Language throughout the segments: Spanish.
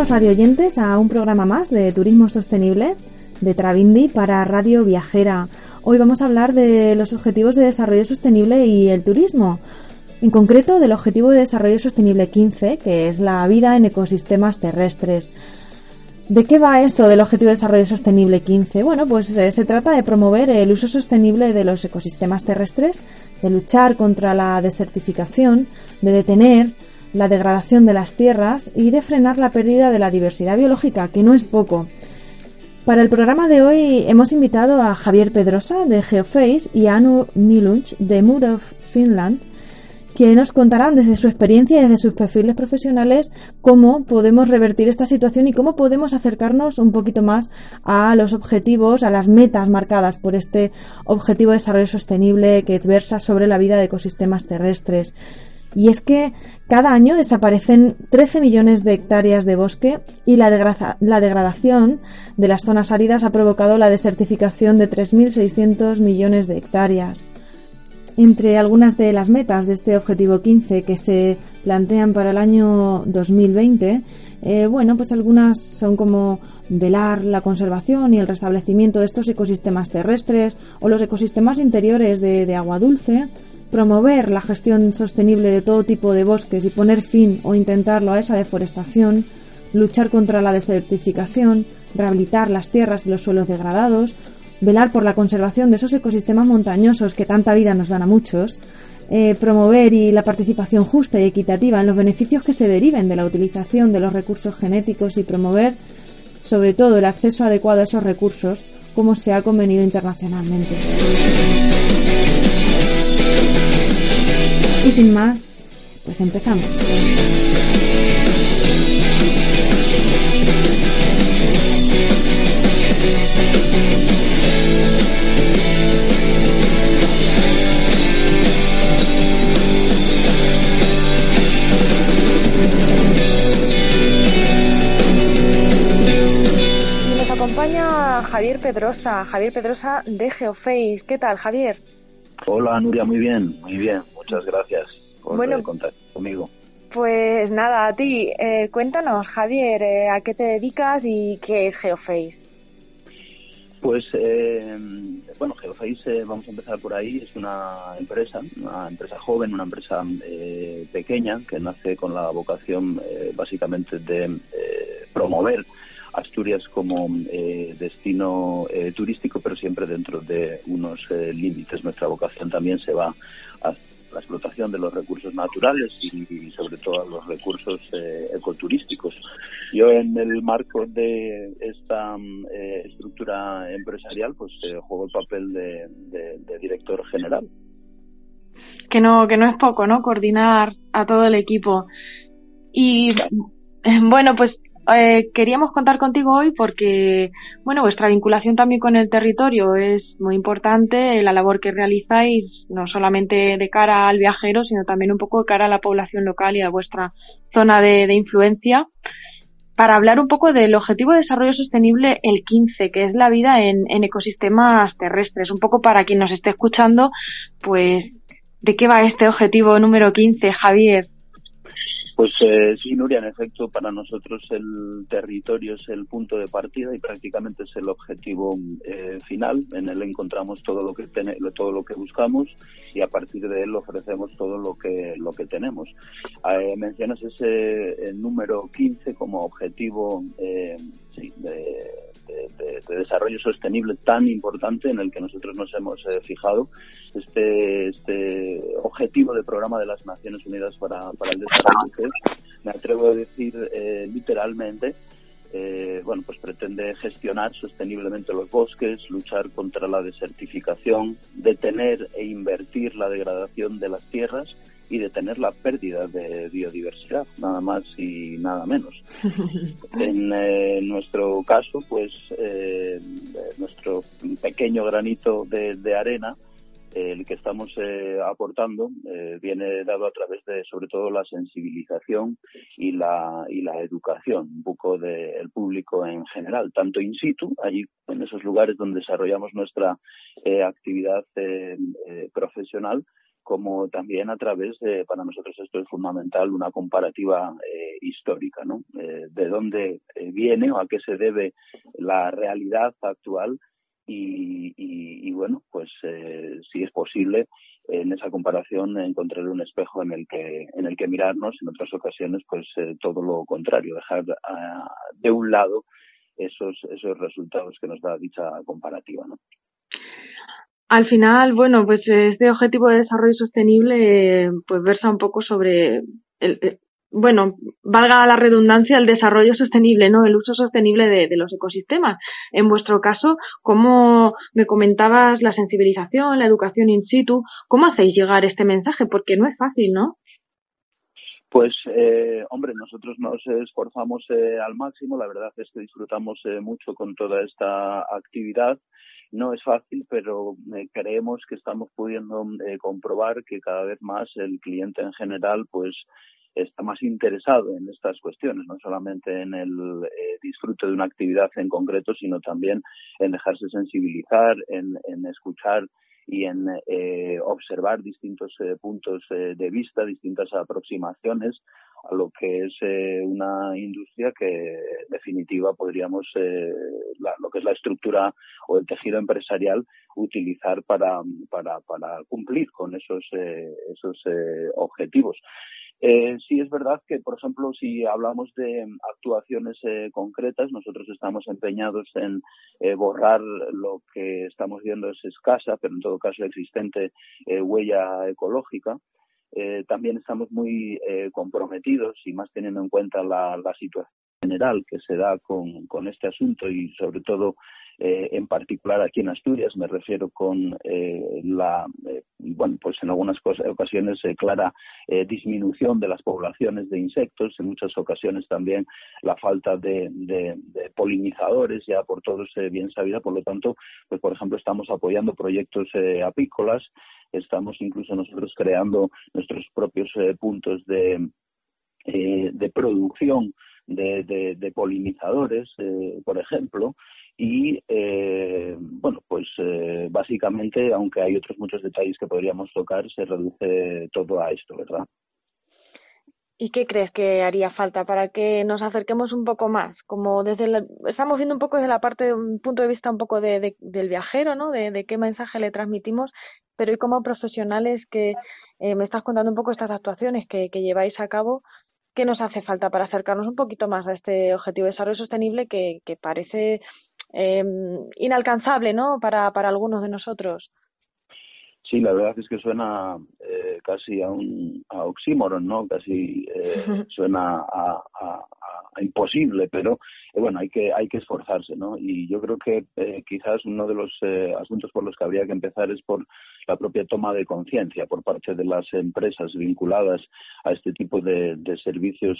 Bienvenidos radio oyentes a un programa más de turismo sostenible de Travindi para Radio Viajera. Hoy vamos a hablar de los objetivos de desarrollo sostenible y el turismo. En concreto del objetivo de desarrollo sostenible 15, que es la vida en ecosistemas terrestres. ¿De qué va esto del Objetivo de Desarrollo Sostenible 15? Bueno, pues eh, se trata de promover el uso sostenible de los ecosistemas terrestres, de luchar contra la desertificación, de detener la degradación de las tierras y de frenar la pérdida de la diversidad biológica, que no es poco. Para el programa de hoy hemos invitado a Javier Pedrosa de Geoface y a Anu Nilunch de Mood of Finland, que nos contarán desde su experiencia y desde sus perfiles profesionales cómo podemos revertir esta situación y cómo podemos acercarnos un poquito más a los objetivos, a las metas marcadas por este objetivo de desarrollo sostenible que versa sobre la vida de ecosistemas terrestres. Y es que cada año desaparecen 13 millones de hectáreas de bosque y la, la degradación de las zonas áridas ha provocado la desertificación de 3.600 millones de hectáreas. Entre algunas de las metas de este objetivo 15 que se plantean para el año 2020, eh, bueno, pues algunas son como velar la conservación y el restablecimiento de estos ecosistemas terrestres o los ecosistemas interiores de agua dulce, promover la gestión sostenible de todo tipo de bosques y poner fin o intentarlo a esa deforestación, luchar contra la desertificación, rehabilitar las tierras y los suelos degradados, velar por la conservación de esos ecosistemas montañosos que tanta vida nos dan a muchos, eh, promover y la participación justa y equitativa en los beneficios que se deriven de la utilización de los recursos genéticos y promover sobre todo el acceso adecuado a esos recursos como se ha convenido internacionalmente. Y sin más, pues empezamos. Y nos acompaña Javier Pedrosa, Javier Pedrosa de Geoface. ¿Qué tal, Javier? Hola, Nuria, muy bien, muy bien. Muchas gracias por bueno, contacto conmigo. Pues nada, a ti. Eh, cuéntanos, Javier, eh, ¿a qué te dedicas y qué es Geoface? Pues, eh, bueno, Geoface, vamos a empezar por ahí, es una empresa, una empresa joven, una empresa pequeña que nace con la vocación básicamente de promover Asturias como destino turístico, pero siempre dentro de unos límites. Nuestra vocación también se va a la explotación de los recursos naturales y, sobre todo los recursos eh, ecoturísticos. Yo en el marco de esta eh, estructura empresarial pues eh, juego el papel de, de, director general. Que no, que no es poco, ¿no? Coordinar a todo el equipo. Y bueno, pues eh, queríamos contar contigo hoy porque, bueno, vuestra vinculación también con el territorio es muy importante, la labor que realizáis, no solamente de cara al viajero, sino también un poco de cara a la población local y a vuestra zona de, influencia, para hablar un poco del Objetivo de Desarrollo Sostenible, el 15, que es la vida en, en ecosistemas terrestres. Un poco para quien nos esté escuchando, pues, ¿de qué va este objetivo número 15, Javier? Pues eh, sí, Nuria, en efecto, para nosotros el territorio es el punto de partida y prácticamente es el objetivo eh, final. En él encontramos todo lo que todo lo que buscamos y a partir de él ofrecemos todo lo que lo que tenemos. Eh, mencionas ese número 15 como objetivo de, desarrollo sostenible tan importante en el que nosotros nos hemos fijado. Este, este objetivo del programa de las Naciones Unidas para, para el Desarrollo me atrevo a decir eh, literalmente, eh, bueno, pues pretende gestionar sosteniblemente los bosques, luchar contra la desertificación, detener e invertir la degradación de las tierras y detener la pérdida de biodiversidad, nada más y nada menos. En eh, nuestro caso, pues nuestro pequeño granito de arena el que estamos eh, aportando eh, viene dado a través de sobre todo la sensibilización y la y la educación un poco del público en general tanto in situ allí en esos lugares donde desarrollamos nuestra eh, actividad profesional como también a través de, para nosotros esto es fundamental, una comparativa histórica, ¿no? de dónde viene o a qué se debe la realidad actual y, bueno, pues eh, si es posible, en esa comparación encontrar un espejo en el que en el que mirarnos en otras ocasiones pues eh, todo lo contrario dejar de un lado esos esos resultados que nos da dicha comparativa no al final bueno pues este objetivo de desarrollo sostenible pues versa un poco sobre el, bueno, valga la redundancia, el desarrollo sostenible, ¿no? El uso sostenible de, los ecosistemas. En vuestro caso, ¿cómo me comentabas la sensibilización, la educación in situ? ¿Cómo hacéis llegar este mensaje? Porque no es fácil, ¿no? Pues, eh, hombre, nosotros nos esforzamos eh, al máximo. La verdad es que disfrutamos eh, mucho con toda esta actividad. No es fácil, pero creemos que estamos pudiendo comprobar que cada vez más el cliente en general, pues, está más interesado en estas cuestiones, no solamente en el eh, disfrute de una actividad en concreto, sino también en dejarse sensibilizar, en, escuchar y en eh, observar distintos eh, puntos de vista, distintas aproximaciones a lo que es una industria que en definitiva podríamos lo que es la estructura o el tejido empresarial utilizar para para, cumplir con esos esos objetivos eh, sí es verdad que, por ejemplo, si hablamos de actuaciones eh, concretas, nosotros estamos empeñados en eh, borrar lo que estamos viendo es escasa, pero en todo caso existente eh, huella ecológica. También estamos muy comprometidos y más teniendo en cuenta la, situación general que se da con, con este asunto y sobre todo eh, en particular aquí en Asturias, me refiero con eh, la, eh, bueno, pues en algunas ocasiones clara disminución de las poblaciones de insectos, en muchas ocasiones también la falta de, de, polinizadores, ya por todos bien sabida, por lo tanto, pues por ejemplo estamos apoyando proyectos apícolas, estamos incluso nosotros creando nuestros propios puntos de, de producción de, de, polinizadores, por ejemplo, y eh, bueno, pues eh, básicamente, aunque hay otros muchos detalles que podríamos tocar, se reduce todo a esto, ¿verdad? ¿Y qué crees que haría falta para que nos acerquemos un poco más? Como desde estamos viendo un poco desde la parte, un punto de vista un poco de, del viajero, ¿no? De, qué mensaje le transmitimos, pero y como profesionales que eh, me estás contando un poco estas actuaciones que, que lleváis a cabo, ¿qué nos hace falta para acercarnos un poquito más a este objetivo de desarrollo sostenible que, que parece eh, inalcanzable, ¿no? Para algunos de nosotros. Sí, la verdad es que suena eh, casi a un a oxímoron, ¿no? Casi eh, suena a, a, imposible, pero eh, bueno, hay que hay que esforzarse, ¿no? Y yo creo que eh, quizás uno de los eh, asuntos por los que habría que empezar es por la propia toma de conciencia por parte de las empresas vinculadas a este tipo de, de servicios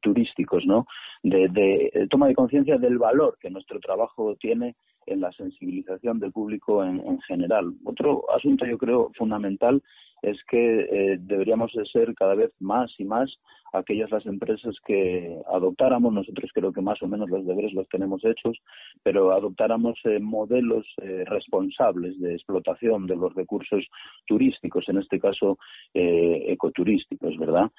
turísticos, ¿no? De, de toma de conciencia del valor que nuestro trabajo tiene en la sensibilización del público en, en general. Otro asunto, yo creo, fundamental es que deberíamos de ser cada vez más y más aquellas las empresas que adoptáramos, nosotros creo que más o menos los deberes los tenemos hechos, pero adoptáramos eh, modelos eh, responsables de explotación de los recursos turísticos, en este caso eh, ecoturísticos, ¿verdad?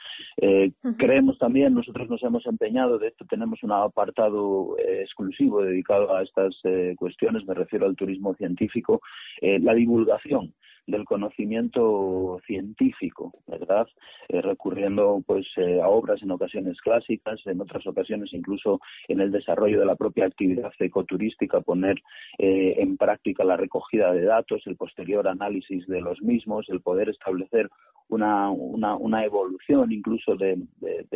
Creemos también, nosotros nos hemos empeñado, de esto tenemos un apartado exclusivo dedicado a estas cuestiones, me refiero al turismo científico, la divulgación del conocimiento científico, ¿verdad? Eh, recurriendo pues eh, a obras en ocasiones clásicas, en otras ocasiones incluso en el desarrollo de la propia actividad ecoturística, poner eh, en práctica la recogida de datos, el posterior análisis de los mismos, el poder establecer una, una, una evolución incluso de,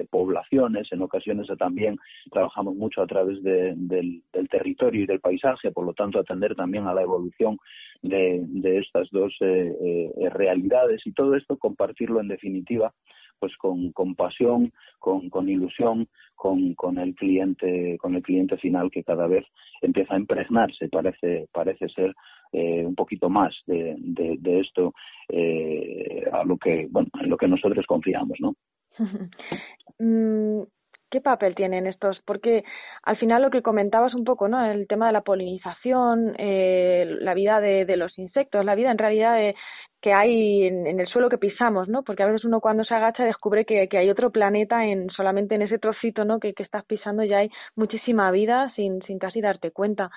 poblaciones. En ocasiones también trabajamos mucho a través del, territorio y del paisaje, por lo tanto atender también a la evolución de, estas dos eh, eh, realidades y todo esto compartirlo en definitiva pues con, con pasión, con, con ilusión, con, con, el cliente, con el cliente final que cada vez empieza a impregnarse, parece, parece ser eh, un poquito más de, de, esto eh, a lo que, bueno, en lo que nosotros confiamos, ¿no? ¿Qué papel tienen estos? Porque al final lo que comentabas un poco, ¿no? El tema de la polinización, eh, la vida de, de, los insectos, la vida en realidad de, que hay en, el suelo que pisamos, ¿no? Porque a veces uno cuando se agacha descubre que, que hay otro planeta en solamente en ese trocito, ¿no? Que, que estás pisando ya hay muchísima vida sin, sin casi darte cuenta.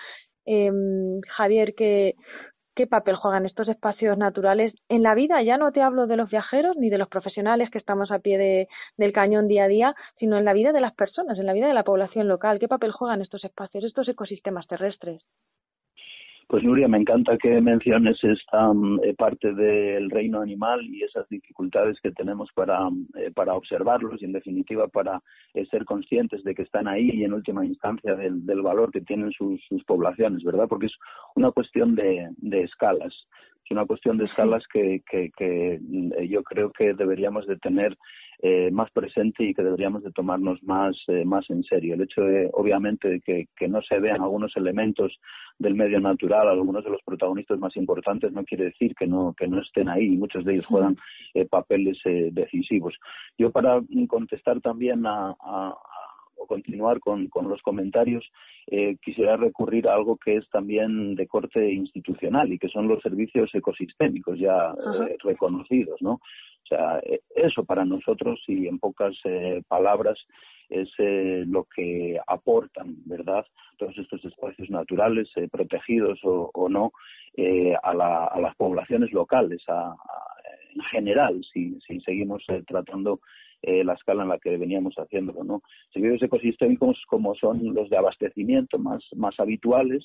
Eh, Javier, ¿qué, ¿qué papel juegan estos espacios naturales en la vida? Ya no te hablo de los viajeros ni de los profesionales que estamos a pie de, del cañón día a día, sino en la vida de las personas, en la vida de la población local. ¿Qué papel juegan estos espacios, estos ecosistemas terrestres? Pues Nuria, me encanta que menciones esta mm, eh, parte del reino animal y esas dificultades que tenemos para, eh, para observarlos y en definitiva para eh, ser conscientes de que están ahí y en última instancia del, del valor que tienen sus, sus, poblaciones, ¿verdad? Porque es una cuestión de, de escalas. Es una cuestión de escalas que, que, que yo creo que deberíamos de tener eh, más presente y que deberíamos de tomarnos más, eh, más en serio. El hecho de, obviamente, de que, que, no se vean algunos elementos del medio natural, algunos de los protagonistas más importantes, no quiere decir que no, que no estén ahí y muchos de ellos juegan eh, papeles decisivos. Yo para contestar también a, a o continuar con, con los comentarios, eh, quisiera recurrir a algo que es también de corte institucional y que son los servicios ecosistémicos ya reconocidos, ¿no? O sea, e, eso para nosotros y en pocas eh, palabras es eh, lo que aportan, ¿verdad? Todos estos espacios naturales, eh, protegidos o, o no, a, la, a, las poblaciones locales, a, en general, si, si seguimos tratando la escala en la que veníamos haciéndolo, ¿no? Servicios ecosistémicos como son los de abastecimiento más, más habituales,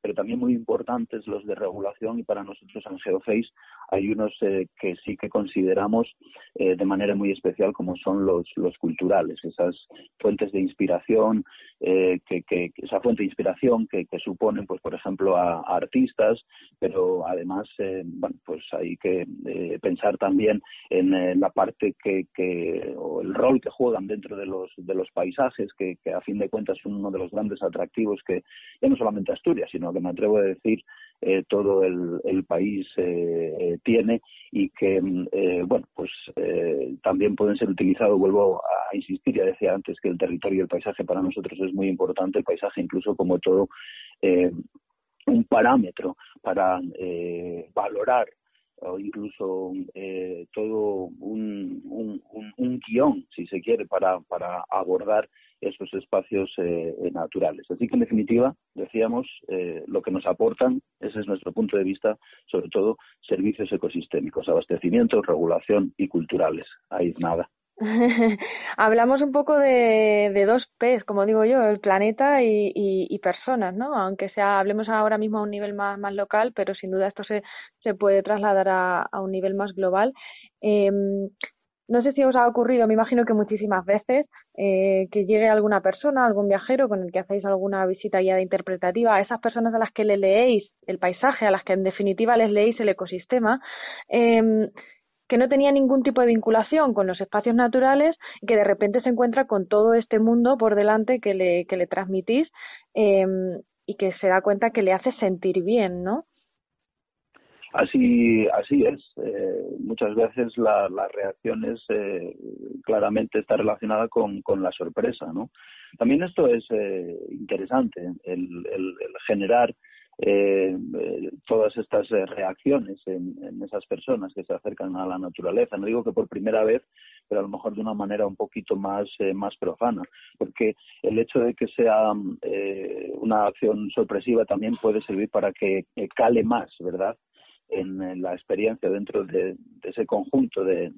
pero también muy importantes los de regulación y para nosotros en Geoface hay unos eh, que sí que consideramos eh, de manera muy especial como son los, los culturales, esas fuentes de inspiración, eh, que, que, esa fuente de inspiración que, que suponen, pues por ejemplo, a, artistas, pero además, bueno, pues hay que pensar también en la parte que, que, o el rol que juegan dentro de los, de los paisajes, que, que a fin de cuentas son uno de los grandes atractivos que ya no solamente Asturias, sino que me atrevo a decir eh, todo el, país eh, eh tiene y que, eh, bueno, pues también pueden ser utilizados, vuelvo a insistir, ya decía antes que el territorio y el paisaje para nosotros es muy importante, el paisaje incluso como todo un parámetro para valorar o incluso todo un, un, guion, si se quiere, para, para abordar esos espacios eh, naturales. Así que, en definitiva, decíamos, eh, lo que nos aportan, ese es nuestro punto de vista, sobre todo servicios ecosistémicos, abastecimiento, regulación y culturales. Ahí es nada. Hablamos un poco de, dos P's, como digo yo, el planeta y, personas, ¿no? Aunque sea, hablemos ahora mismo a un nivel más, local, pero sin duda esto se, se puede trasladar a, un nivel más global. Eh, no sé si os ha ocurrido, me imagino que muchísimas veces, eh, que llegue alguna persona, algún viajero con el que hacéis alguna visita guiada interpretativa, a esas personas a las que le leéis el paisaje, a las que en definitiva les leéis el ecosistema, eh, que no tenía ningún tipo de vinculación con los espacios naturales y que de repente se encuentra con todo este mundo por delante que le, que le transmitís eh, y que se da cuenta que le hace sentir bien, ¿no? Así, así es. Eh, muchas veces la, la reacción es eh, claramente está relacionada con, con, la sorpresa, ¿no? También esto es eh, interesante, el, el, el generar eh, todas estas reacciones en, en, esas personas que se acercan a la naturaleza. No digo que por primera vez, pero a lo mejor de una manera un poquito más, eh, más profana, porque el hecho de que sea eh, una acción sorpresiva también puede servir para que cale más, ¿verdad? En, la experiencia dentro de, ese conjunto de,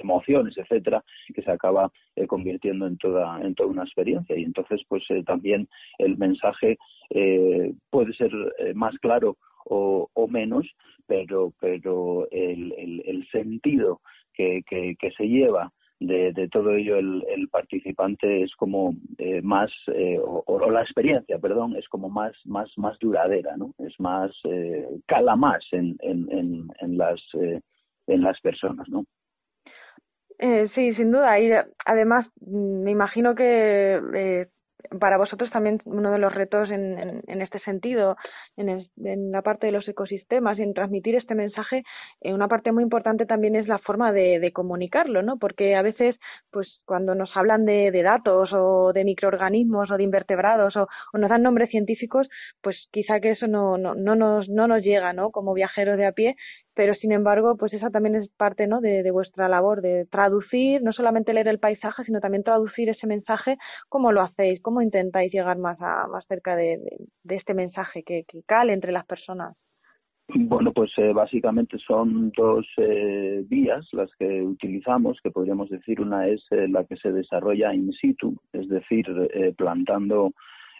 emociones, etcétera, que se acaba eh, convirtiendo en toda en toda una experiencia. Y entonces pues eh, también el mensaje eh, puede ser más claro o, menos, pero pero el, el, sentido que, que se lleva de, de todo ello el, el, participante es como eh, más eh, o, la experiencia perdón es como más más más duradera no es más eh, cala más en, en, en, en las eh, en las personas no eh, sí sin duda. Y además mm, me imagino que para vosotros también uno de los retos en, en, este sentido, en, el, en, la parte de los ecosistemas y en transmitir este mensaje, eh, una parte muy importante también es la forma de, de, comunicarlo, ¿no? Porque a veces, pues cuando nos hablan de, de datos o de microorganismos o de invertebrados o, o, nos dan nombres científicos, pues quizá que eso no, no, no, nos, no nos llega, ¿no? Como viajeros de a pie pero sin embargo, pues esa también es parte ¿no? de, de, vuestra labor, de traducir, no solamente leer el paisaje, sino también traducir ese mensaje, cómo lo hacéis, cómo intentáis llegar más, a, más cerca de, de, de este mensaje que, que, cale entre las personas. Bueno, pues eh, básicamente son dos eh, vías las que utilizamos, que podríamos decir una es eh, la que se desarrolla in situ, es decir, eh, plantando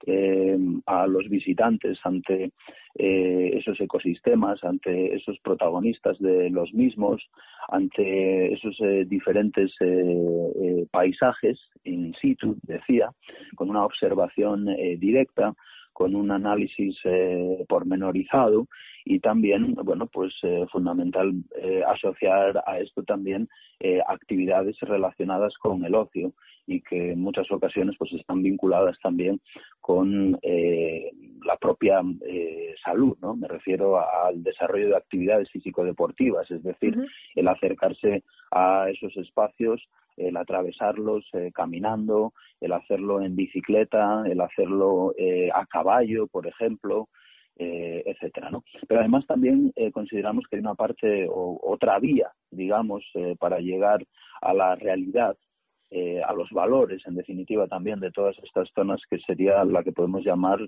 eh, a los visitantes ante eh, esos ecosistemas, ante esos protagonistas de los mismos, ante esos eh, diferentes paisajes in situ, decía, con una observación directa, con un análisis pormenorizado y también, bueno, pues fundamental asociar a esto también actividades relacionadas con el ocio y que en muchas ocasiones pues están vinculadas también con eh, la propia eh, salud, ¿no? Me refiero al desarrollo de actividades físico-deportivas, es decir, uh -huh. el acercarse a esos espacios, el atravesarlos eh, caminando, el hacerlo en bicicleta, el hacerlo eh, a caballo, por ejemplo, eh, etcétera, ¿no? Pero además también eh, consideramos que hay una parte o otra vía, digamos, eh, para llegar a la realidad eh, a los valores, en definitiva, también de todas estas zonas, que sería la que podemos llamar,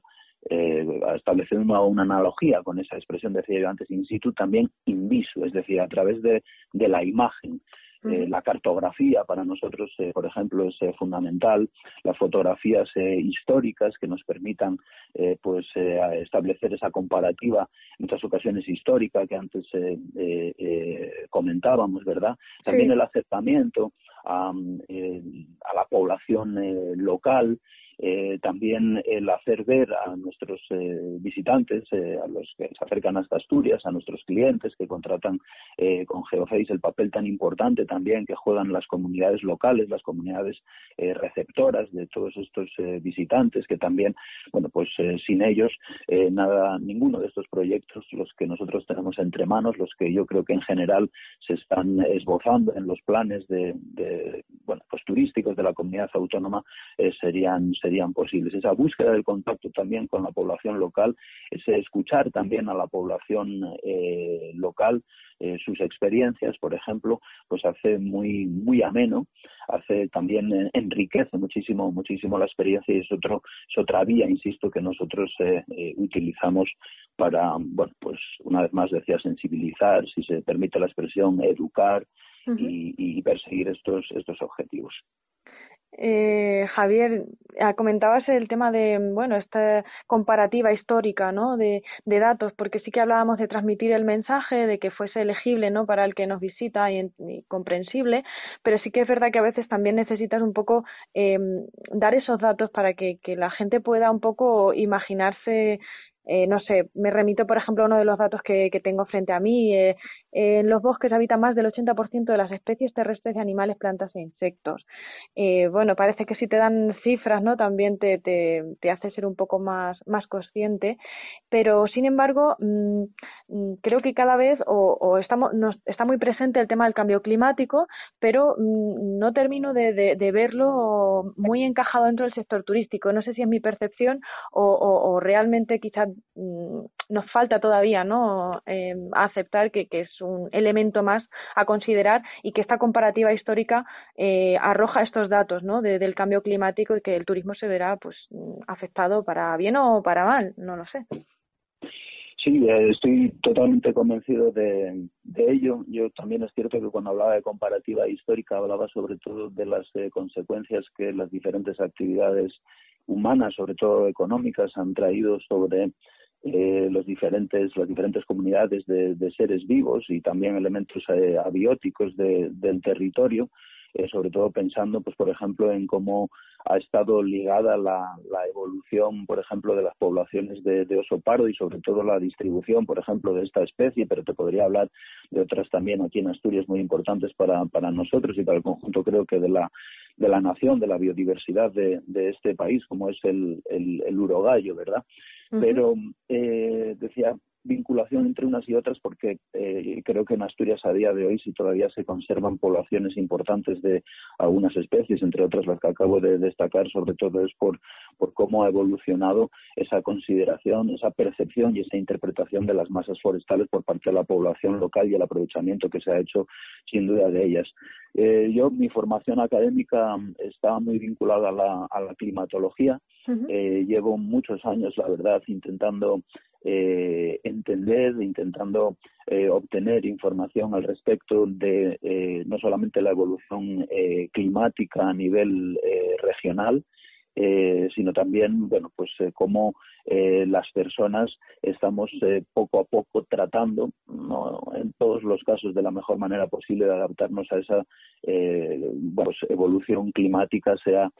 eh, establecer una, analogía con esa expresión, decía yo antes, in situ, también in visu, es decir, a través de la imagen. Eh, la cartografía para nosotros, eh, por ejemplo, es eh, fundamental. Las fotografías eh, históricas que nos permitan eh, pues establecer esa comparativa, en muchas ocasiones histórica que antes comentábamos, ¿verdad? También sí. el acercamiento a, a la población local, eh, también el hacer ver a nuestros eh, visitantes, eh, a los que se acercan hasta Asturias, a nuestros clientes que contratan eh, con GeoFace, el papel tan importante también que juegan las comunidades locales, las comunidades eh, receptoras de todos estos eh, visitantes, que también, bueno, pues sin ellos, nada, ninguno de estos proyectos, los que nosotros tenemos entre manos, los que yo creo que en general se están esbozando en los planes de, de bueno, pues turísticos de la comunidad autónoma, serían serían posibles. Esa búsqueda del contacto también con la población local, ese escuchar también a la población eh, local eh, sus experiencias, por ejemplo, pues hace muy muy ameno, hace también eh, enriquece muchísimo muchísimo la experiencia y es otro es otra vía, insisto, que nosotros utilizamos para, bueno, pues una vez más decía sensibilizar, si se permite la expresión, educar uh -huh. y, y perseguir estos estos objetivos. Eh, Javier, ah, comentabas el tema de, bueno, esta comparativa histórica, ¿no? De, de, datos, porque sí que hablábamos de transmitir el mensaje, de que fuese elegible, ¿no? Para el que nos visita y, comprensible, pero sí que es verdad que a veces también necesitas un poco eh, dar esos datos para que la gente pueda un poco imaginarse eh, no sé, me remito, por ejemplo, a uno de los datos que, tengo frente a mí. Eh, en los bosques habita más del 80% de las especies terrestres de animales, plantas e insectos. Eh, bueno, parece que si te dan cifras, ¿no? También te, te, te hace ser un poco más, más consciente. Pero, sin embargo, mm, creo que cada vez o, estamos, está muy presente el tema del cambio climático, pero mm, no termino de, verlo muy encajado dentro del sector turístico. No sé si es mi percepción o, realmente quizás mm, nos falta todavía ¿no? Eh, aceptar que, es un elemento más a considerar y que esta comparativa histórica eh, arroja estos datos ¿no? del cambio climático y que el turismo se verá pues afectado para bien o para mal, no lo sé. Sí, eh, estoy totalmente convencido de, ello. Yo también es cierto que cuando hablaba de comparativa histórica hablaba sobre todo de las eh, consecuencias que las diferentes actividades humanas, sobre todo económicas, han traído sobre eh, los diferentes, las diferentes comunidades de, seres vivos y también elementos abióticos del territorio. Sobre todo pensando, pues por ejemplo, en cómo ha estado ligada la, la evolución, por ejemplo, de las poblaciones de, oso pardo y sobre todo la distribución, por ejemplo, de esta especie, pero te podría hablar de otras también aquí en Asturias muy importantes para, para nosotros y para el conjunto, creo que de la de la nación, de la biodiversidad de, de este país, como es el, el, el urogallo, ¿verdad? Pero eh, decía, vinculación entre unas y otras porque eh, creo que en Asturias a día de hoy si todavía se conservan poblaciones importantes de algunas especies, entre otras las que acabo de destacar, sobre todo es por, por cómo ha evolucionado esa consideración, esa percepción y esa interpretación de las masas forestales por parte de la población local y el aprovechamiento que se ha hecho sin duda de ellas. Eh, yo, mi formación académica está muy vinculada a la, a la climatología. Eh, llevo muchos años, la verdad, intentando eh, entender, intentando eh, obtener información al respecto de eh, no solamente la evolución eh, climática a nivel regional, sino también, bueno, pues cómo las personas estamos poco a poco tratando, en todos los casos de la mejor manera posible, de adaptarnos a esa pues, evolución climática, sea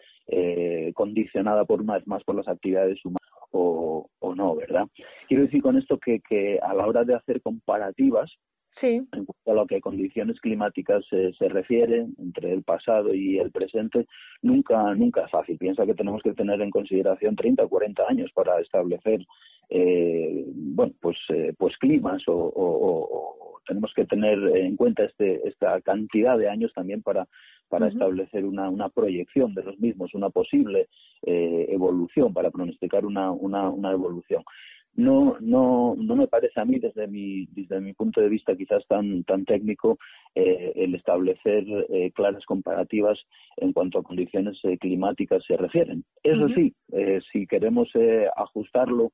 condicionada por una vez más por las actividades humanas o, no, ¿verdad? Quiero decir con esto que, que a la hora de hacer comparativas, en cuanto a lo que condiciones climáticas se refiere entre el pasado y el presente, nunca, nunca es fácil. Piensa que tenemos que tener en consideración 30 o 40 años para establecer, eh, bueno, pues, eh, pues climas o, tenemos que tener en cuenta este, esta cantidad de años también para para establecer una, una, proyección de los mismos, una posible eh, evolución, para pronosticar una, una, una evolución. No, no, no me parece a mí desde mi, desde mi punto de vista quizás tan, tan técnico eh, el establecer eh, claras comparativas en cuanto a condiciones climáticas se refieren. Eso sí, si queremos ajustarlo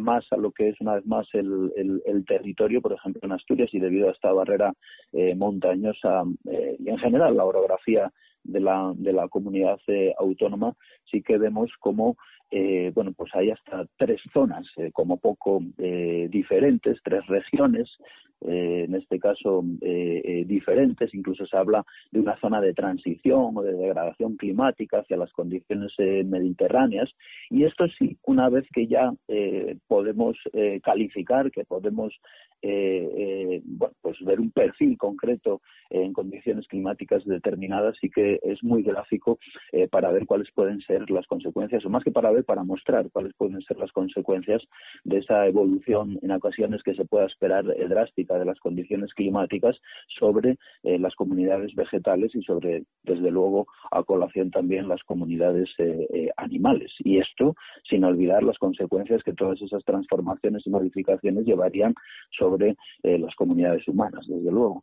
más a lo que es una vez más el, el, territorio, por ejemplo en Asturias y debido a esta barrera eh, montañosa eh, y en general la orografía de la, de la comunidad eh, autónoma, sí que vemos como bueno, pues hay hasta tres zonas, como poco diferentes, tres regiones eh, en este caso eh, eh, diferentes, incluso se habla de una zona de transición o de degradación climática hacia las condiciones mediterráneas. Y esto sí, una vez que ya podemos calificar, que podemos bueno, pues ver un perfil concreto en condiciones climáticas determinadas y que es muy gráfico para ver cuáles pueden ser las consecuencias, o más que para ver, para mostrar cuáles pueden ser las consecuencias de esa evolución en ocasiones que se pueda esperar drástica de las condiciones climáticas sobre eh, las comunidades vegetales y sobre, desde luego, a colación también las comunidades eh, eh, animales. Y esto sin olvidar las consecuencias que todas esas transformaciones y modificaciones llevarían sobre las comunidades humanas, desde luego.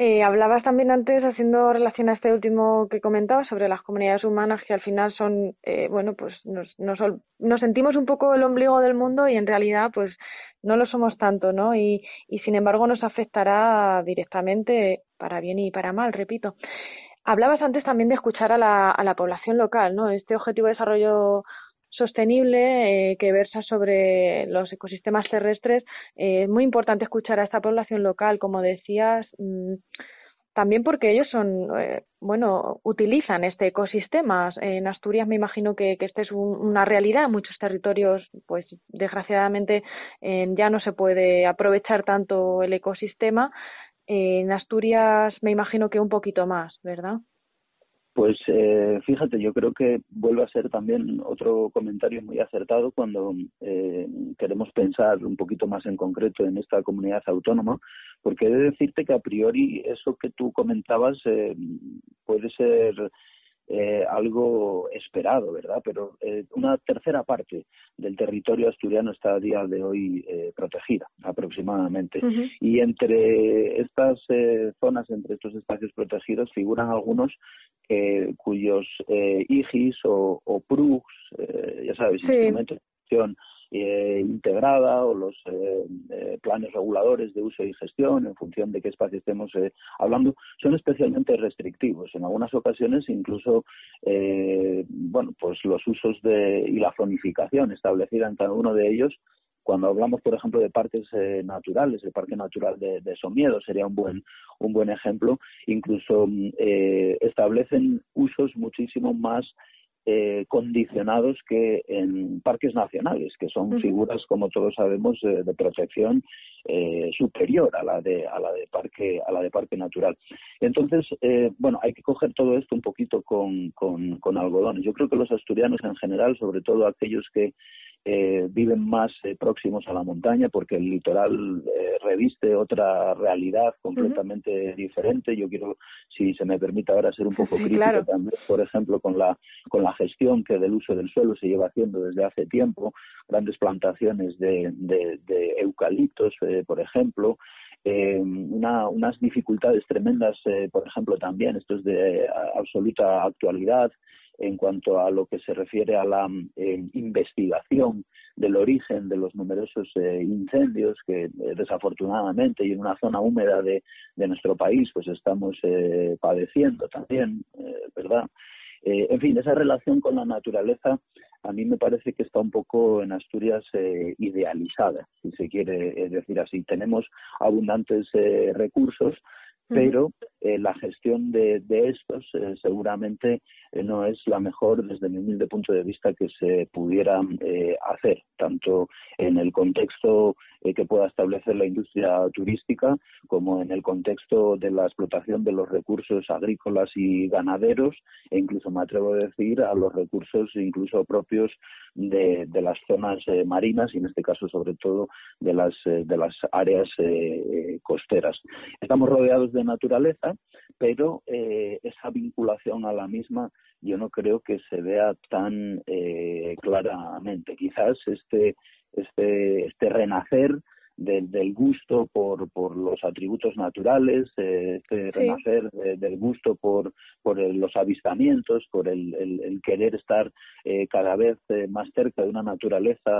Eh, hablabas también antes, haciendo relación a este último que comentabas, sobre las comunidades humanas que al final son, eh, bueno, pues nos, nos, nos, sentimos un poco el ombligo del mundo y en realidad, pues no lo somos tanto, ¿no? Y, y sin embargo nos afectará directamente para bien y para mal, repito. Hablabas antes también de escuchar a la, a la población local, ¿no? Este objetivo de desarrollo sostenible eh, que versa sobre los ecosistemas terrestres. Eh, es muy importante escuchar a esta población local, como decías, mm, también porque ellos son, eh, bueno, utilizan este ecosistema. En Asturias me imagino que, que esta es una realidad. En muchos territorios, pues desgraciadamente ya no se puede aprovechar tanto el ecosistema. en Asturias me imagino que un poquito más, ¿verdad? Pues eh, fíjate, yo creo que vuelve a ser también otro comentario muy acertado cuando eh, queremos pensar un poquito más en concreto en esta comunidad autónoma, porque he de decirte que a priori eso que tú comentabas eh, puede ser eh, algo esperado, ¿verdad? Pero eh, una tercera parte del territorio asturiano está a día de hoy eh, protegida, aproximadamente. Y entre estas zonas, entre estos espacios protegidos, figuran algunos cuyos IGIS o, o PRUGs, ya sabes, instrumentos de eh, integrada o los eh, eh, planes reguladores de uso y gestión en función de qué espacio estemos hablando son especialmente restrictivos. En algunas ocasiones incluso, bueno, pues los usos de, y la zonificación establecida en cada uno de ellos cuando hablamos, por ejemplo, de parques naturales, el Parque Natural de, de, Somiedo sería un buen, un buen ejemplo, incluso establecen usos muchísimo más eh, condicionados que en parques nacionales, que son figuras, como todos sabemos, de protección eh, superior a la de a la de parque a la de parque natural. Entonces, eh, bueno, hay que coger todo esto un poquito con, con, con algodones. Yo creo que los asturianos en general, sobre todo aquellos que eh, viven más eh, próximos a la montaña porque el litoral eh, reviste otra realidad completamente diferente. Yo quiero, si se me permite ahora, ser un poco crítico también, por ejemplo, con la, con la gestión que del uso del suelo se lleva haciendo desde hace tiempo, grandes plantaciones de, de, eucaliptos, por ejemplo, una, unas dificultades tremendas, por ejemplo, también, esto es de absoluta actualidad, en cuanto a lo que se refiere a la eh, investigación del origen de los numerosos eh, incendios que eh, desafortunadamente y en una zona húmeda de, de nuestro país pues estamos padeciendo también, ¿verdad? en fin, esa relación con la naturaleza a mí me parece que está un poco en Asturias idealizada, si se quiere decir así. Tenemos abundantes recursos, pero eh, la gestión de, estos eh, seguramente eh, no es la mejor desde mi humilde punto de vista que se pudiera hacer, tanto en el contexto que pueda establecer la industria turística como en el contexto de la explotación de los recursos agrícolas y ganaderos e incluso me atrevo a decir a los recursos incluso propios de, de las zonas marinas y en este caso sobre todo de las, de las áreas costeras. Estamos rodeados de naturaleza pero eh, esa vinculación a la misma yo no creo que se vea tan eh, claramente. Quizás este, este, este renacer del, del gusto por, por los atributos naturales, eh, este renacer del gusto por, por los avistamientos, por el, el, querer estar cada vez más cerca de una naturaleza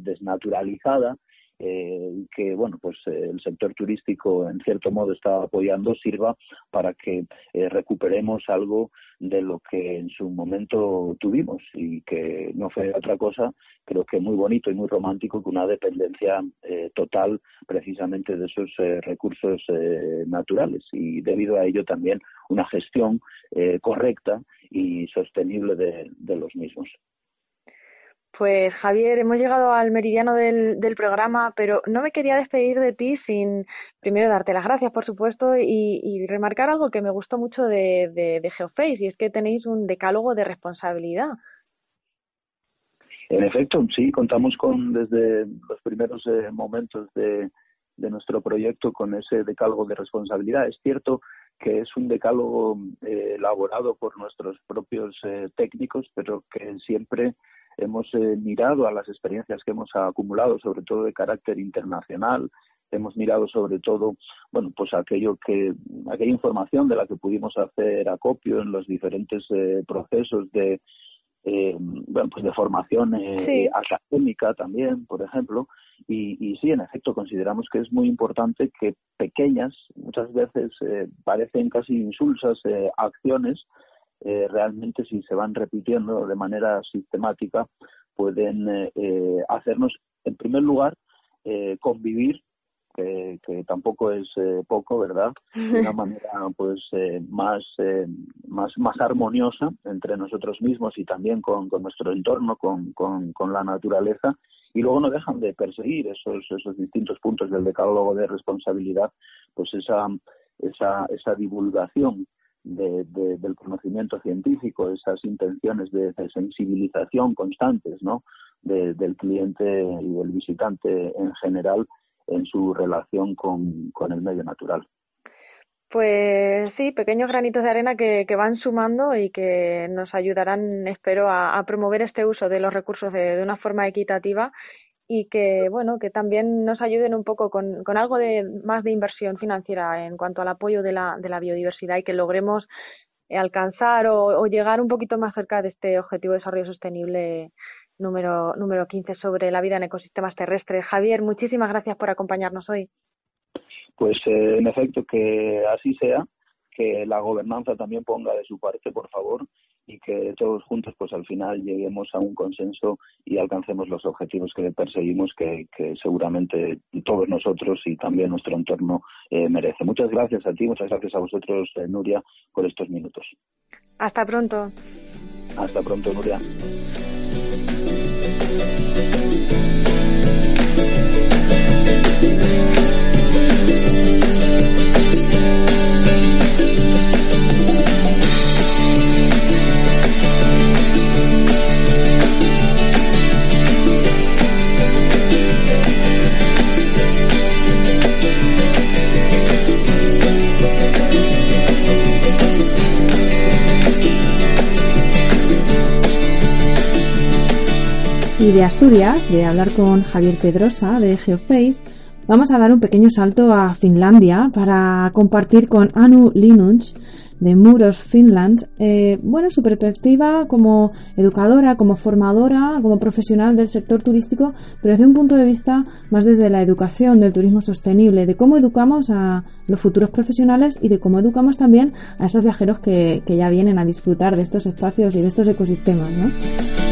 desnaturalizada, eh, que bueno pues eh, el sector turístico en cierto modo está apoyando sirva para que eh, recuperemos algo de lo que en su momento tuvimos y que no fue otra cosa creo que muy bonito y muy romántico que una dependencia eh, total precisamente de esos recursos naturales y debido a ello también una gestión correcta y sostenible de los mismos. Pues Javier, hemos llegado al meridiano del, programa, pero no me quería despedir de ti sin primero darte las gracias, por supuesto, y, remarcar algo que me gustó mucho de, Geoface, y es que tenéis un decálogo de responsabilidad. En efecto, sí, contamos con desde los primeros eh, momentos de, de nuestro proyecto con ese decálogo de responsabilidad. Es cierto que es un decálogo eh, elaborado por nuestros propios eh, técnicos, pero que siempre hemos eh, mirado a las experiencias que hemos acumulado, sobre todo de carácter internacional, hemos mirado sobre todo, bueno, pues aquello que, aquella información de la que pudimos hacer acopio en los diferentes eh, procesos de, eh, bueno, pues de formación académica también, por ejemplo, y, y, sí, en efecto, consideramos que es muy importante que pequeñas, muchas veces parecen casi insulsas acciones, eh, realmente si se van repitiendo de manera sistemática pueden eh, eh, hacernos, en primer lugar, convivir que, tampoco es poco, ¿verdad? De una manera pues más, más, más armoniosa entre nosotros mismos y también con, con nuestro entorno, con, con, con, la naturaleza. Y luego no dejan de perseguir esos, esos distintos puntos del decálogo de responsabilidad, pues esa, esa, esa divulgación del conocimiento científico, esas intenciones de, sensibilización constantes ¿no? del cliente y del visitante en general en su relación con, el medio natural. Pues sí, pequeños granitos de arena que, van sumando y que nos ayudarán, espero, a, promover este uso de los recursos de, una forma equitativa y que bueno que también nos ayuden un poco con, con algo de más de inversión financiera en cuanto al apoyo de la, de la biodiversidad y que logremos alcanzar o, llegar un poquito más cerca de este objetivo de desarrollo sostenible número número 15 sobre la vida en ecosistemas terrestres. Javier, muchísimas gracias por acompañarnos hoy. Pues eh, en efecto que así sea, que la gobernanza también ponga de su parte, por favor, y que todos juntos pues al final lleguemos a un consenso y alcancemos los objetivos que perseguimos que, seguramente todos nosotros y también nuestro entorno eh, merece. Muchas gracias a ti, muchas gracias a vosotros, eh, Nuria, por estos minutos. Hasta pronto. Hasta pronto, Nuria. Y de Asturias, de hablar con Javier Pedrosa de Geoface, vamos a dar un pequeño salto a Finlandia para compartir con Anu Linunch de Muros Finland, eh, bueno, su perspectiva como educadora, como formadora, como profesional del sector turístico, pero desde un punto de vista más desde la educación del turismo sostenible, de cómo educamos a los futuros profesionales y de cómo educamos también a esos viajeros que, que ya vienen a disfrutar de estos espacios y de estos ecosistemas, ¿no?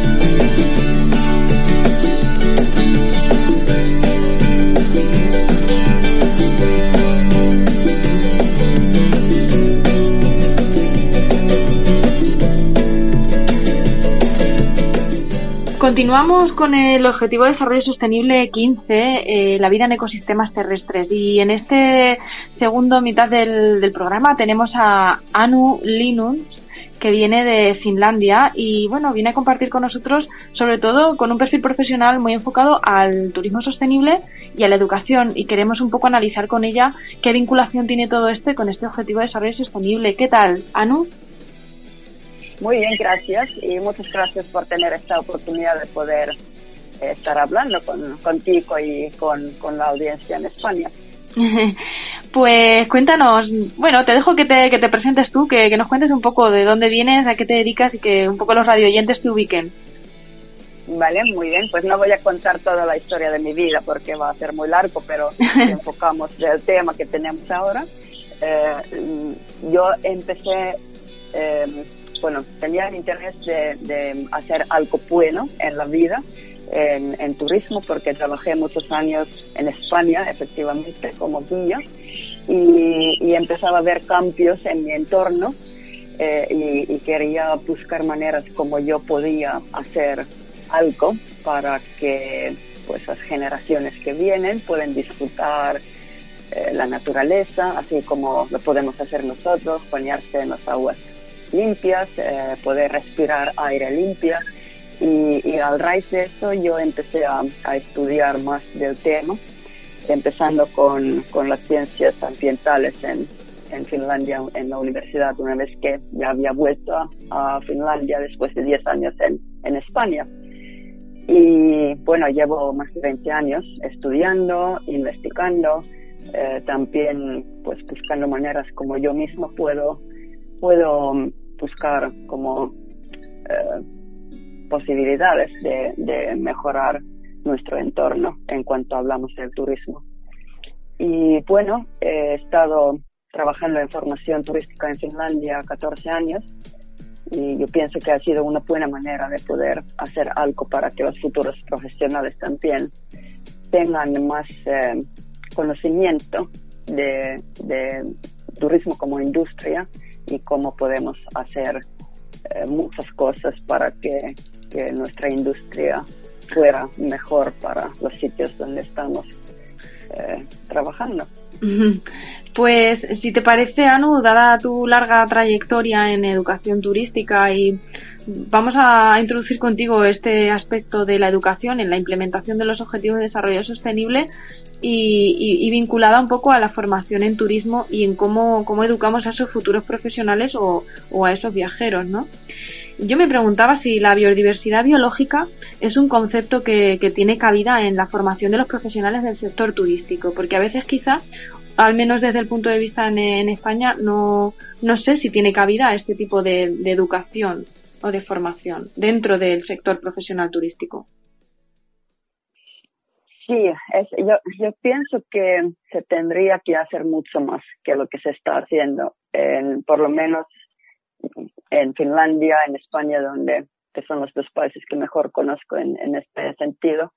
Continuamos con el Objetivo de Desarrollo Sostenible 15, eh, la vida en ecosistemas terrestres. Y en este segundo mitad del, programa tenemos a Anu Linus, que viene de Finlandia y bueno, viene a compartir con nosotros sobre todo con un perfil profesional muy enfocado al turismo sostenible y a la educación y queremos un poco analizar con ella qué vinculación tiene todo esto con este objetivo de desarrollo sostenible. ¿Qué tal, Anu? Muy bien, gracias y muchas gracias por tener esta oportunidad de poder eh, estar hablando con, contigo y con, la audiencia en España. Pues cuéntanos, bueno, te dejo que te, que te presentes tú, que, que, nos cuentes un poco de dónde vienes, a qué te dedicas y que un poco los radioyentes te ubiquen. Vale, muy bien, pues no voy a contar toda la historia de mi vida porque va a ser muy largo, pero enfocamos del tema que tenemos ahora. Eh, yo empecé eh, bueno, tenía el interés de, hacer algo bueno en la vida, en, turismo, porque trabajé muchos años en España, efectivamente, como guía, y, empezaba a ver cambios en mi entorno eh, y, quería buscar maneras como yo podía hacer algo para que pues las generaciones que vienen puedan disfrutar eh, la naturaleza, así como lo podemos hacer nosotros, bañarse en las aguas limpias, eh, poder respirar aire limpio. Y, al raíz de eso yo empecé a, estudiar más del tema, empezando con, con las ciencias ambientales en, en, Finlandia, en la universidad, una vez que ya había vuelto a, Finlandia después de 10 años en, en España. Y bueno, llevo más de 20 años estudiando, investigando, eh, también pues buscando maneras como yo mismo puedo, puedo buscar como eh, posibilidades de, mejorar nuestro entorno en cuanto hablamos del turismo. Y bueno, he estado trabajando en formación turística en Finlandia 14 años y yo pienso que ha sido una buena manera de poder hacer algo para que los futuros profesionales también tengan más eh, conocimiento de, de turismo como industria y cómo podemos hacer eh, muchas cosas para que, nuestra industria fuera mejor para los sitios donde estamos eh, trabajando. Pues si te parece, Anu, dada tu larga trayectoria en educación turística y vamos a introducir contigo este aspecto de la educación en la implementación de los objetivos de desarrollo sostenible y, vinculada un poco a la formación en turismo y en cómo, cómo educamos a esos futuros profesionales o, o a esos viajeros, ¿no? Yo me preguntaba si la biodiversidad biológica es un concepto que, que, tiene cabida en la formación de los profesionales del sector turístico, porque a veces quizá al menos desde el punto de vista en, España, no, no sé si tiene cabida este tipo de, educación o de formación dentro del sector profesional turístico. Sí, es, yo, yo pienso que se tendría que hacer mucho más que lo que se está haciendo, en, por lo menos en Finlandia, en España, donde son los dos países que mejor conozco en, este sentido.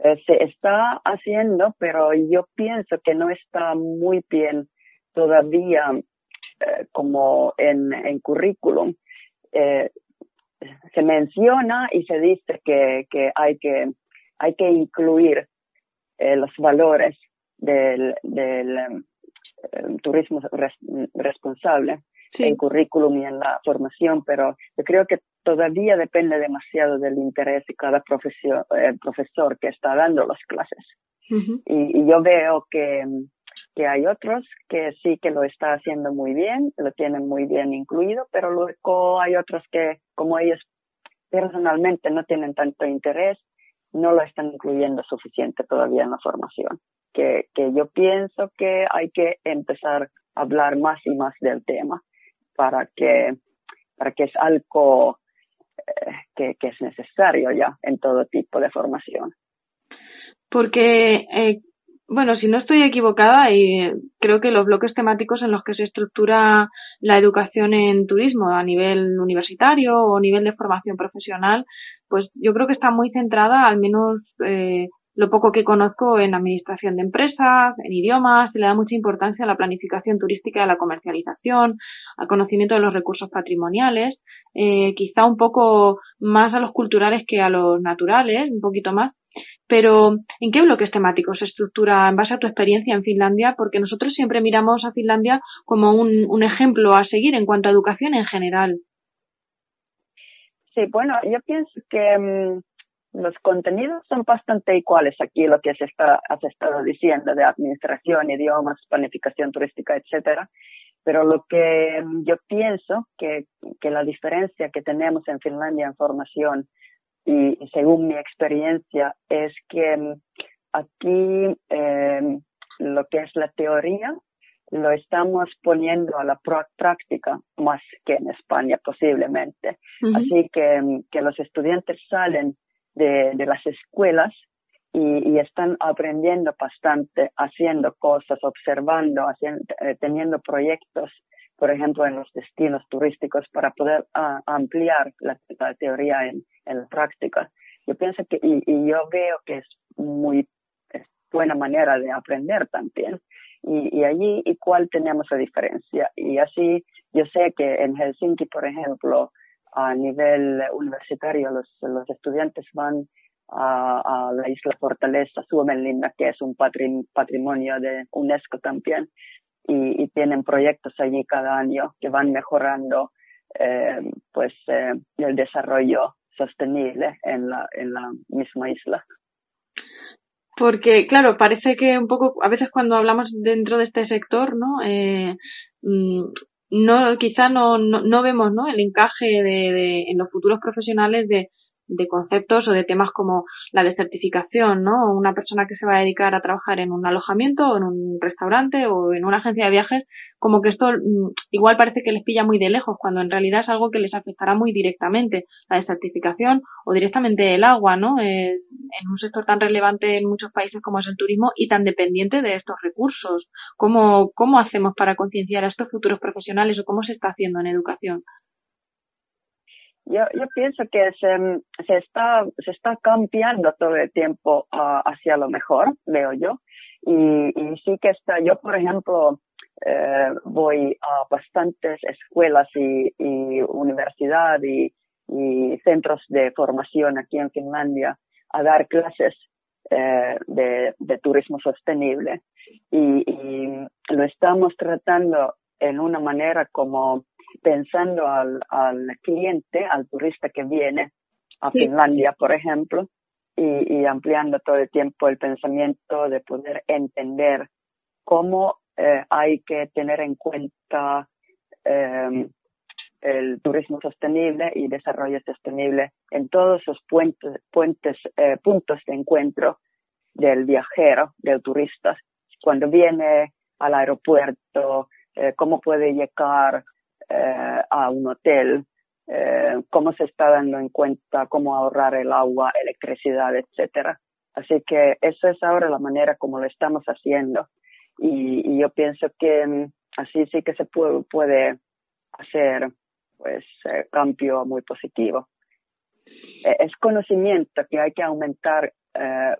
Eh, se está haciendo, pero yo pienso que no está muy bien todavía eh, como en, currículum. Eh, se menciona y se dice que hay que hay que incluir los valores del, del turismo responsable en currículum y en la formación, pero yo creo que todavía depende demasiado del interés de cada profesor, eh, profesor que está dando las clases. y, yo veo que, que hay otros que sí que lo está haciendo muy bien, lo tienen muy bien incluido, pero luego hay otros que, como ellos personalmente no tienen tanto interés, no lo están incluyendo suficiente todavía en la formación. Que, que yo pienso que hay que empezar a hablar más y más del tema para que, para que es algo eh, que, que, es necesario ya en todo tipo de formación. Porque, eh, bueno, si no estoy equivocada, y creo que los bloques temáticos en los que se estructura la educación en turismo a nivel universitario o a nivel de formación profesional, pues yo creo que está muy centrada, al menos eh, lo poco que conozco en administración de empresas, en idiomas, se le da mucha importancia a la planificación turística, a la comercialización, al conocimiento de los recursos patrimoniales, eh, quizá un poco más a los culturales que a los naturales, un poquito más. Pero, ¿en qué bloques temáticos se estructura en base a tu experiencia en Finlandia? Porque nosotros siempre miramos a Finlandia como un, un ejemplo a seguir en cuanto a educación en general. Sí, bueno, yo pienso que mm, los contenidos son bastante iguales aquí, lo que se está, has estado diciendo de administración, idiomas, planificación turística, etcétera. Pero lo que yo pienso que, que la diferencia que tenemos en Finlandia en formación y, según mi experiencia es que mm, aquí eh, lo que es la teoría lo estamos poniendo a la práctica más que en España posiblemente. Así que, que los estudiantes salen de, las escuelas y, están aprendiendo bastante, haciendo cosas, observando, haciendo, eh, teniendo proyectos, por ejemplo, en los destinos turísticos para poder ah, ampliar la, teoría en, la práctica. Yo pienso que, y, yo veo que es muy buena manera de aprender también. Y, y allí igual tenemos la diferencia. Y así yo sé que en Helsinki, por ejemplo, a nivel universitario los, los estudiantes van a, la isla Fortaleza Suomenlinna, que es un patrimonio de UNESCO también, y, tienen proyectos allí cada año que van mejorando eh, pues eh, el desarrollo sostenible en la, en la misma isla. Porque, claro, parece que un poco, a veces cuando hablamos dentro de este sector, ¿no? Eh, mm, no quizá no, no, no vemos ¿no? el encaje de, de, en los futuros profesionales de, de conceptos o de temas como la desertificación, ¿no? Una persona que se va a dedicar a trabajar en un alojamiento o en un restaurante o en una agencia de viajes, como que esto mm, igual parece que les pilla muy de lejos, cuando en realidad es algo que les afectará muy directamente, la desertificación o directamente el agua, ¿no? Eh, en un sector tan relevante en muchos países como es el turismo y tan dependiente de estos recursos. ¿Cómo, cómo hacemos para concienciar a estos futuros profesionales o cómo se está haciendo en educación? Yo, yo pienso que se, se, está, se está cambiando todo el tiempo uh, hacia lo mejor, veo yo. Y, y sí que está, yo por ejemplo, eh, voy a bastantes escuelas y, y universidad y, y, centros de formación aquí en Finlandia a dar clases eh, de, turismo sostenible y, lo estamos tratando en una manera como pensando al, cliente, al turista que viene a Finlandia, por ejemplo, y, ampliando todo el tiempo el pensamiento de poder entender cómo eh, hay que tener en cuenta eh, el turismo sostenible y desarrollo sostenible en todos esos puentes, puentes, eh, puntos de encuentro del viajero, del turista, cuando viene al aeropuerto, eh, cómo puede llegar eh, a un hotel, cómo se está dando en cuenta cómo ahorrar el agua, electricidad, etcétera. Así que eso es ahora la manera como lo estamos haciendo. Y, yo pienso que mm, así sí que se puede, hacer pues eh, cambio muy positivo. Eh, es conocimiento que hay que aumentar, eh,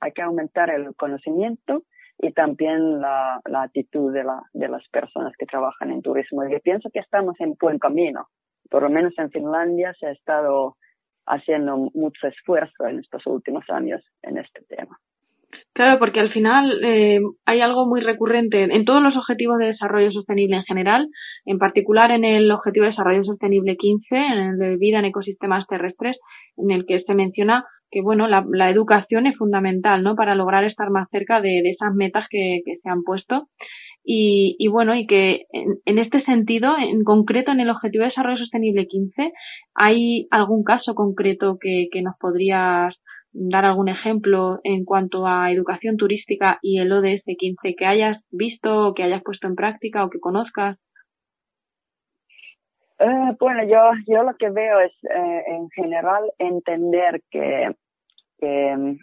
hay que aumentar el conocimiento y también la, la actitud de, la, de las personas que trabajan en turismo. Yo pienso que estamos en buen camino. Por lo menos en Finlandia se ha estado haciendo mucho esfuerzo en estos últimos años en este tema. Claro, porque al final eh, hay algo muy recurrente en todos los objetivos de desarrollo sostenible en general, en particular en el objetivo de desarrollo sostenible 15, en el de vida en ecosistemas terrestres, en el que se menciona que bueno, la, educación es fundamental, ¿no? Para lograr estar más cerca de, esas metas que, se han puesto. Y, bueno, y que en, este sentido, en concreto en el Objetivo de Desarrollo Sostenible 15, ¿hay algún caso concreto que, que nos podrías dar algún ejemplo en cuanto a educación turística y el ODS 15 que hayas visto, que hayas puesto en práctica o que conozcas? Eh, bueno, yo, yo lo que veo es eh, en general entender que, que,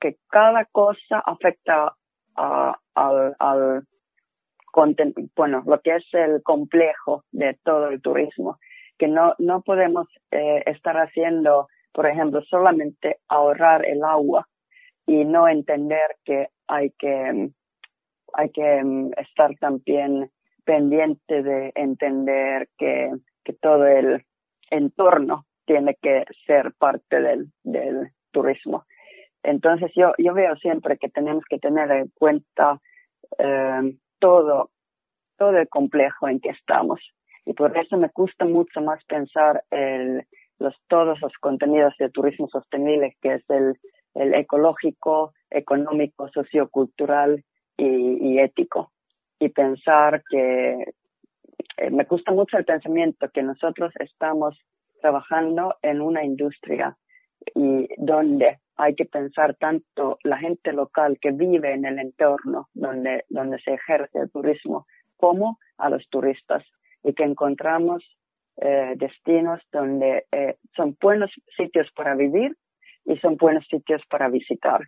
que cada cosa afecta al, al bueno, lo que es el complejo de todo el turismo, que no, no podemos eh, estar haciendo por ejemplo, solamente ahorrar el agua y no entender que hay que, hay que mm, estar también pendiente de entender que, que todo el entorno tiene que ser parte del, turismo. Entonces yo, yo veo siempre que tenemos que tener en cuenta eh, todo, todo el complejo en que estamos. Y por eso me gusta mucho más pensar el, los, todos los contenidos de turismo sostenible, que es el, ecológico, económico, sociocultural y, ético. Y pensar que eh, me gusta mucho el pensamiento que nosotros estamos trabajando en una industria y donde hay que pensar tanto la gente local que vive en el entorno donde, donde se ejerce el turismo como a los turistas y que encontramos eh, destinos donde eh, son buenos sitios para vivir y son buenos sitios para visitar.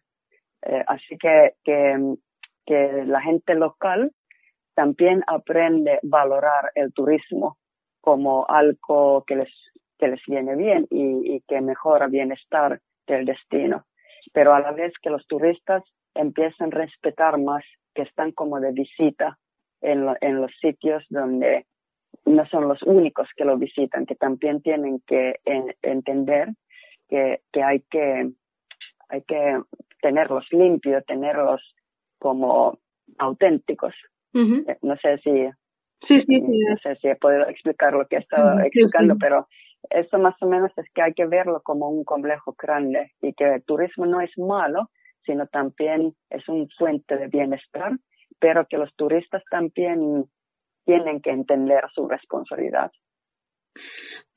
Así que, que, que, la gente local también aprende a valorar el turismo como algo que les, que les viene bien y, y que mejora el bienestar del destino. Pero a la vez que los turistas empiezan a respetar más que están como de visita en, en los sitios donde no son los únicos que lo visitan, que también tienen que entender que, que, hay que hay que tenerlos limpios, tenerlos como auténticos. Eh, no sé si sí, sí, sí. no sé si he podido explicar lo que estaba explicando, pero eso más o menos es que hay que verlo como un complejo grande y que el turismo no es malo, sino también es un fuente de bienestar, pero que los turistas también tienen que entender su responsabilidad.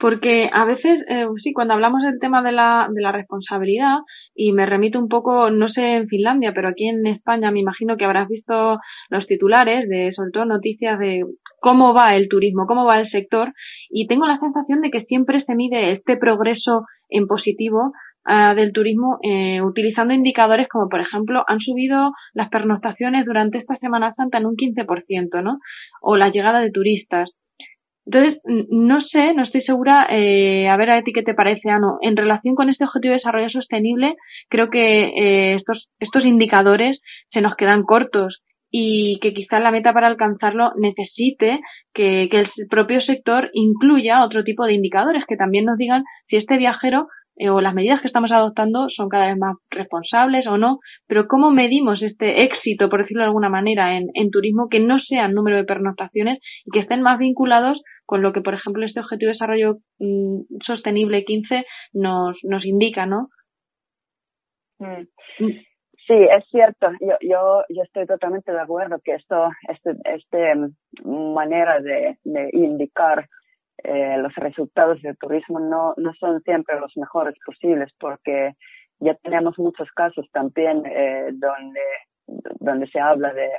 Porque a veces, eh, sí, cuando hablamos del tema de la, de la responsabilidad, y me remito un poco, no sé en Finlandia, pero aquí en España me imagino que habrás visto los titulares de, sobre todo, noticias de cómo va el turismo, cómo va el sector, y tengo la sensación de que siempre se mide este progreso en positivo Ah, del turismo eh, utilizando indicadores como, por ejemplo, han subido las pernoctaciones durante esta Semana Santa en un 15%, ¿no? O la llegada de turistas. Entonces, no sé, no estoy segura, eh, a ver a ti qué te parece, Ano. En relación con este objetivo de desarrollo sostenible, creo que eh, estos, estos indicadores se nos quedan cortos y que quizá la meta para alcanzarlo necesite que, que el propio sector incluya otro tipo de indicadores que también nos digan si este viajero eh, o las medidas que estamos adoptando son cada vez más responsables o no, pero ¿cómo medimos este éxito, por decirlo de alguna manera, en, turismo que no sea el número de pernoctaciones y que estén más vinculados con lo que, por ejemplo, este Objetivo de Desarrollo mm, Sostenible 15 nos, nos indica, ¿no? Mm. Mm. Sí, es cierto. Yo, yo, yo estoy totalmente de acuerdo que esto, este, este manera de, de indicar eh, los resultados del turismo no, no son siempre los mejores posibles porque ya tenemos muchos casos también eh, donde, donde se habla de,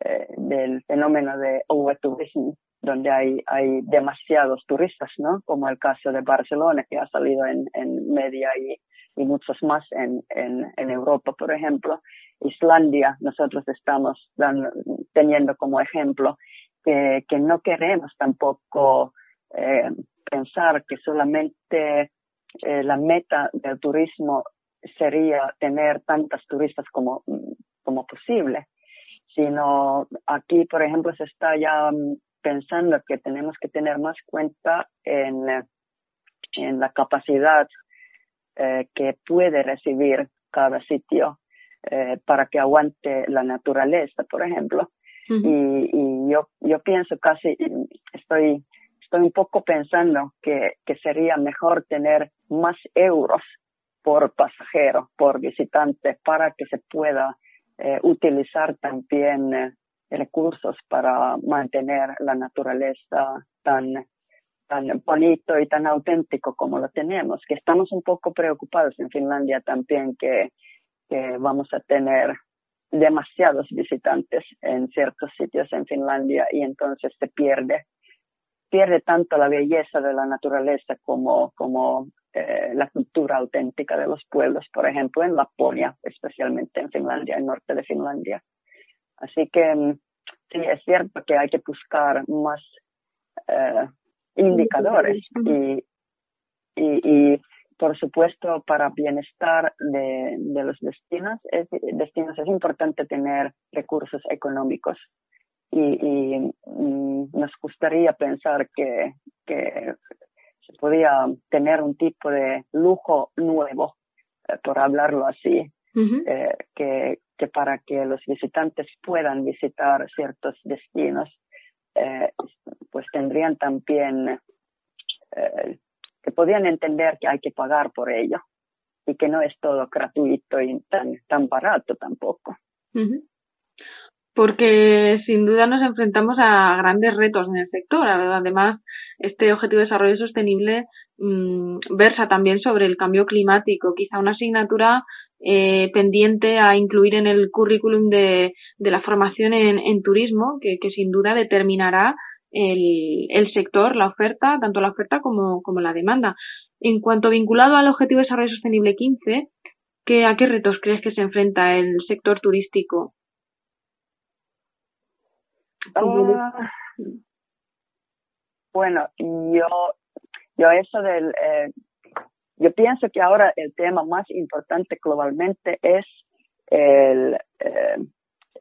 eh, del fenómeno de overturismo, donde hay, hay demasiados turistas, ¿no? Como el caso de Barcelona, que ha salido en, en media y, y muchos más en, en, Europa, por ejemplo. Islandia, nosotros estamos teniendo como ejemplo que, que no queremos tampoco eh, pensar que solamente eh, la meta del turismo sería tener tantas turistas como, como posible, sino aquí, por ejemplo, se está ya mm, pensando que tenemos que tener más cuenta en, en la capacidad eh, que puede recibir cada sitio eh, para que aguante la naturaleza, por ejemplo. y, y, yo, yo pienso casi, estoy estoy un poco pensando que, sería mejor tener más euros por pasajero, por visitante, para que se pueda eh, utilizar también eh, recursos para mantener la naturaleza tan, tan bonito y tan auténtico como lo tenemos, que estamos un poco preocupados en Finlandia también que vamos a tener demasiados visitantes en ciertos sitios en Finlandia y entonces se pierde pierde tanto la belleza de la naturaleza como, como eh, la cultura auténtica de los pueblos, por ejemplo, en Laponia, especialmente en Finlandia, en norte de Finlandia. Así que mm, sí, es cierto que hay que buscar más eh, indicadores y, y, y, por supuesto, para bienestar de, de los destinos es, destinos es importante tener recursos económicos y, mm, nos gustaría pensar que, que se podía tener un tipo de lujo nuevo, eh, por hablarlo así, eh, que, que para que los visitantes puedan visitar ciertos destinos, eh, pues tendrían también que podían entender que hay que pagar por ello y que no es todo gratuito y tan, tan barato tampoco porque sin duda nos enfrentamos a grandes retos en el sector. Además, este Objetivo de Desarrollo Sostenible mm, versa también sobre el cambio climático, quizá una asignatura eh, pendiente a incluir en el currículum de, de la formación en, en turismo, que, que, sin duda determinará el, el, sector, la oferta, tanto la oferta como, como la demanda. En cuanto vinculado al Objetivo de Desarrollo Sostenible 15, ¿qué, ¿a qué retos crees que se enfrenta el sector turístico Ah, bueno, yo, yo eso del, eh, yo pienso que ahora el tema más importante globalmente es el, eh,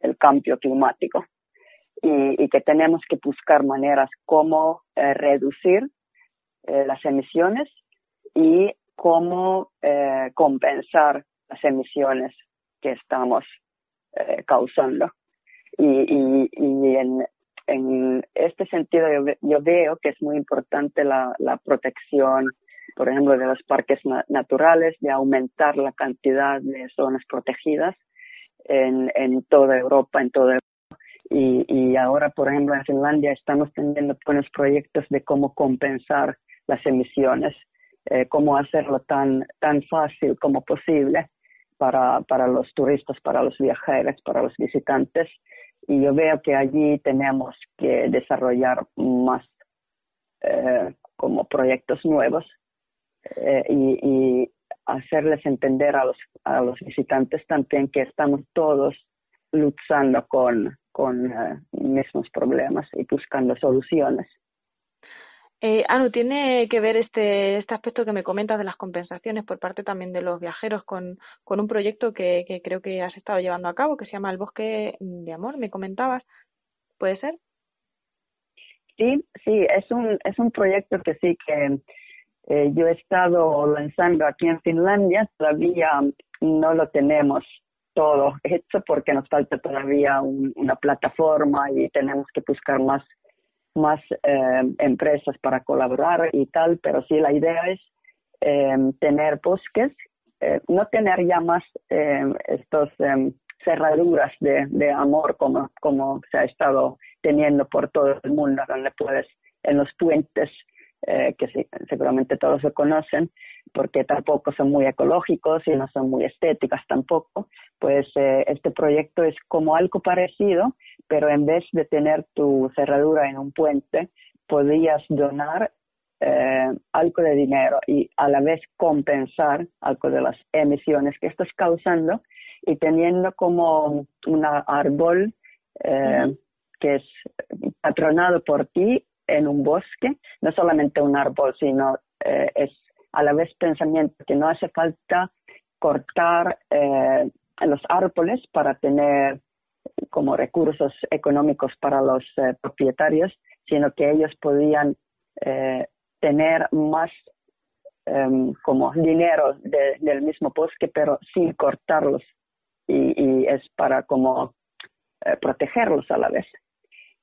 el cambio climático y, que tenemos que buscar maneras como eh, reducir eh, las emisiones y cómo eh, compensar las emisiones que estamos causando. Y, y, y en, en este sentido yo, yo, veo que es muy importante la, la protección, por ejemplo, de los parques naturales, de aumentar la cantidad de zonas protegidas en, en toda Europa, en toda y, y ahora, por ejemplo, en Finlandia estamos teniendo buenos proyectos de cómo compensar las emisiones, eh, cómo hacerlo tan, tan fácil como posible para, para los turistas, para los viajeros, para los visitantes y yo veo que allí tenemos que desarrollar más eh, como proyectos nuevos eh, y, hacerles entender a los, a los visitantes también que estamos todos luchando con, con eh, mismos problemas y buscando soluciones. Eh, Anu, ¿tiene que ver este, este aspecto que me comentas de las compensaciones por parte también de los viajeros con, con un proyecto que, creo que has estado llevando a cabo, que se llama El Bosque de Amor, me comentabas? ¿Puede ser? Sí, sí, es un, es un proyecto que sí que, Eh, yo he estado lanzando aquí en Finlandia, todavía no lo tenemos todo hecho porque nos falta todavía una plataforma y tenemos que buscar más, más eh, empresas para colaborar y tal, pero sí la idea es eh, tener bosques, no tener ya más estos cerraduras de, de amor como, como se ha estado teniendo por todo el mundo, donde puedes en los puentes eh, que seguramente todos lo conocen, porque tampoco son muy ecológicos y no son muy estéticas tampoco, pues eh, este proyecto es como algo parecido, pero en vez de tener tu cerradura en un puente, podías donar eh, algo de dinero y a la vez compensar algo de las emisiones que estás causando y teniendo como un árbol que es patronado por ti en un bosque, no solamente un árbol, sino eh, es a la vez pensamiento que no hace falta cortar eh, los árboles para tener como recursos económicos para los eh, propietarios, sino que ellos podían tener más em, como dinero del mismo bosque, pero sin cortarlos. y es para como protegerlos a la vez.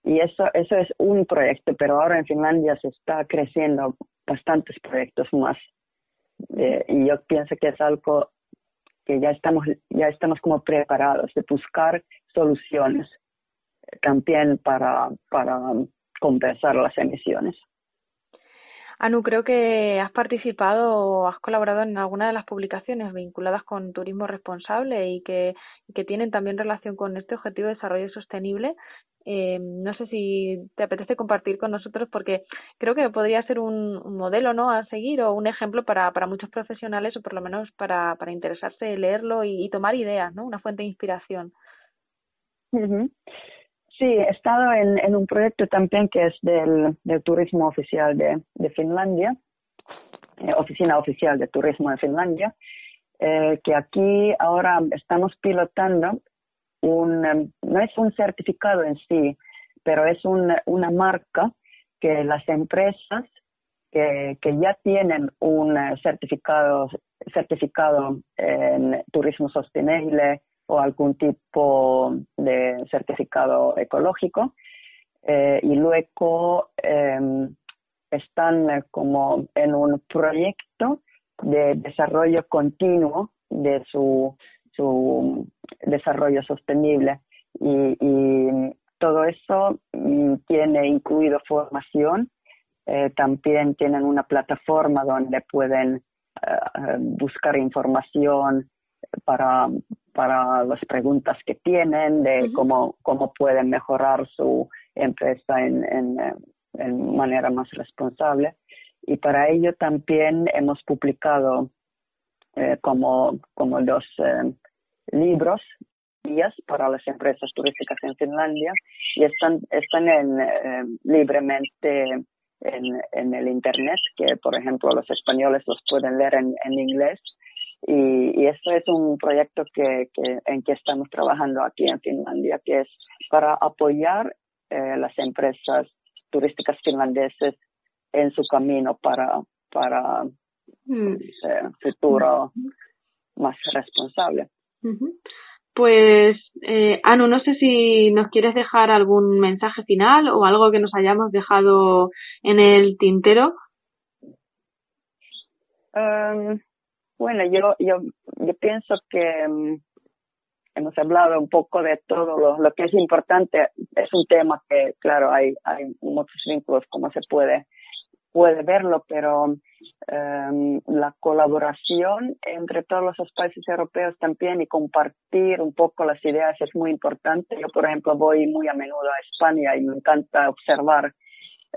Y eso, eso es un proyecto, pero ahora en Finlandia se está creciendo bastantes proyectos más. Eh, y yo pienso que es algo que ya estamos, ya estamos como preparados de buscar soluciones también para, para compensar las emisiones. Anu, creo que has participado o has colaborado en alguna de las publicaciones vinculadas con turismo responsable y que, que tienen también relación con este objetivo de desarrollo sostenible. Eh, no sé si te apetece compartir con nosotros porque creo que podría ser un, modelo ¿no? a seguir o un ejemplo para, para muchos profesionales o por lo menos para, para interesarse, leerlo y, tomar ideas, ¿no? una fuente de inspiración. Sí, he estado en, un proyecto también que es del, turismo oficial de, Finlandia, eh, Oficina Oficial de Turismo de Finlandia, eh, que aquí ahora estamos pilotando un, em, no es un certificado en sí, pero es una marca que las empresas que, que ya tienen un certificado, certificado en turismo sostenible o algún tipo de certificado ecológico eh, y luego em, están eh, como en un proyecto de desarrollo continuo de su, su desarrollo sostenible. Y, todo eso mm, tiene incluido formación eh, también tienen una plataforma donde pueden buscar información para, para las preguntas que tienen de cómo, cómo pueden mejorar su empresa en, en, en, manera más responsable. Y para ello también hemos publicado eh, como, como dos eh, libros guías para las empresas turísticas en Finlandia y están, están en, eh, libremente en, en el Internet, que por ejemplo los españoles los pueden leer en, en inglés y, y esto es un proyecto que, que, en que estamos trabajando aquí en Finlandia, que es para apoyar eh, las empresas turísticas finlandeses en su camino para, para mm. eh, futuro más responsable. Pues, eh, Anu, no sé si nos quieres dejar algún mensaje final o algo que nos hayamos dejado en el tintero. Um, bueno, yo, yo, yo pienso que mm, hemos hablado un poco de todo lo, lo, que es importante. Es un tema que, claro, hay, hay muchos vínculos, como se puede, puede verlo, pero um, la colaboración entre todos los países europeos también y compartir un poco las ideas es muy importante. Yo, por ejemplo, voy muy a menudo a España y me encanta observar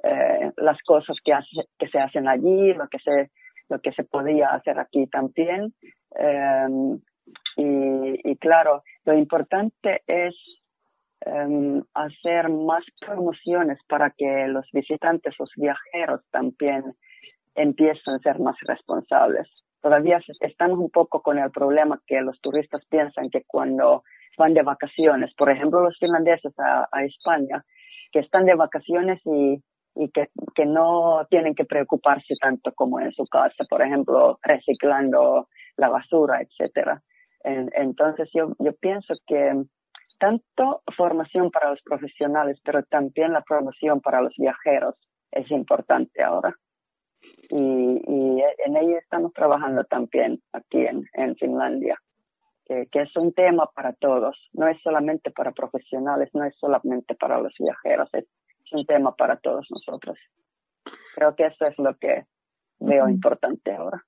eh, las cosas que, hace, que se hacen allí, lo que se lo que se podía hacer aquí también. Em, y, claro, lo importante es em, hacer más promociones para que los visitantes, los viajeros también empiecen a ser más responsables. Todavía estamos un poco con el problema que los turistas piensan que cuando van de vacaciones, por ejemplo los finlandeses a, a España, que están de vacaciones y y que, que no tienen que preocuparse tanto como en su casa, por ejemplo, reciclando la basura, etcétera. entonces yo, yo pienso que tanto formación para los profesionales, pero también la promoción para los viajeros es importante ahora. Y, y en ella estamos trabajando también aquí en, en Finlandia, que, es un tema para todos, no es solamente para profesionales, no es solamente para los viajeros, un tema para todos nosotros. Creo que eso es lo que veo importante ahora.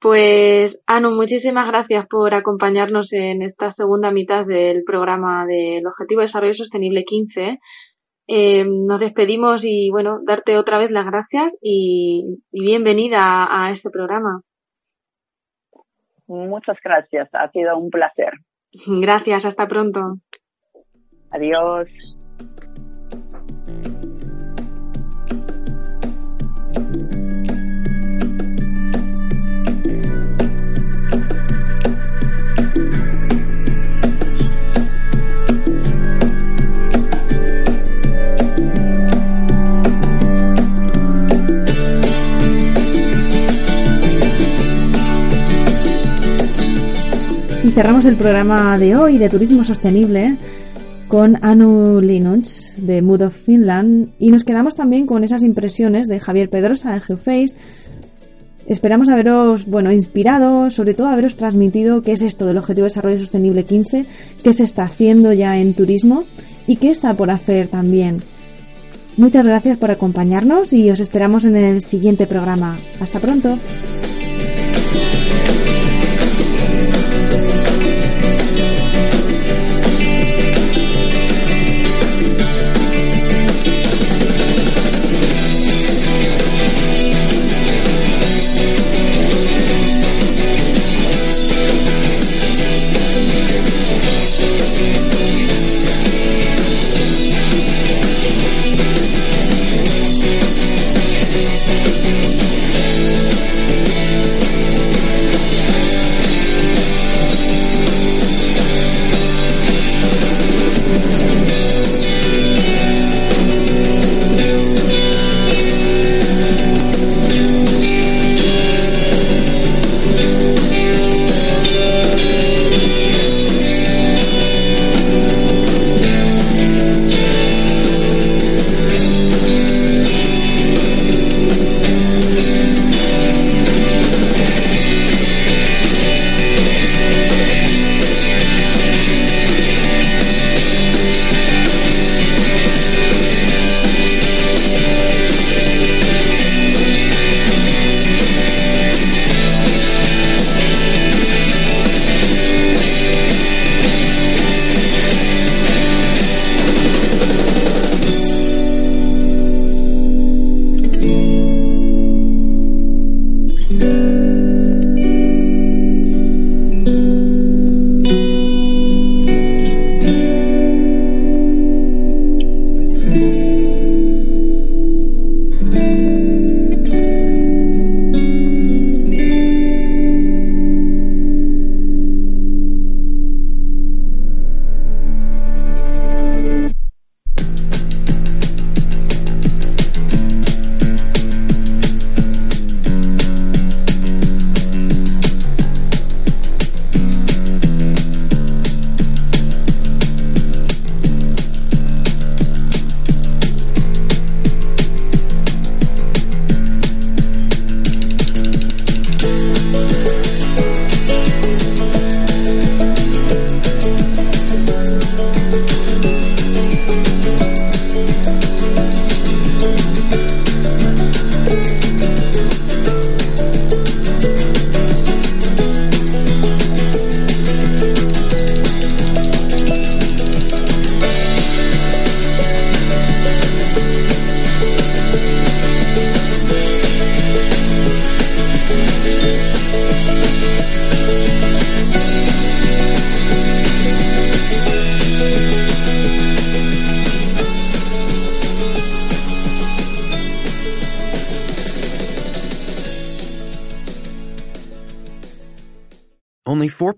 Pues, Anu, muchísimas gracias por acompañarnos en esta segunda mitad del programa del Objetivo de Desarrollo Sostenible 15. Eh, nos despedimos y, bueno, darte otra vez las gracias y, y bienvenida a, a este programa. Muchas gracias, ha sido un placer. Gracias, hasta pronto. Adiós. Cerramos el programa de hoy de Turismo Sostenible con Anu Linux de Mood of Finland y nos quedamos también con esas impresiones de Javier Pedrosa de Geoface. Esperamos haberos, bueno, inspirado, sobre todo haberos transmitido qué es esto del Objetivo de Desarrollo Sostenible 15, qué se está haciendo ya en turismo y qué está por hacer también. Muchas gracias por acompañarnos y os esperamos en el siguiente programa. Hasta pronto.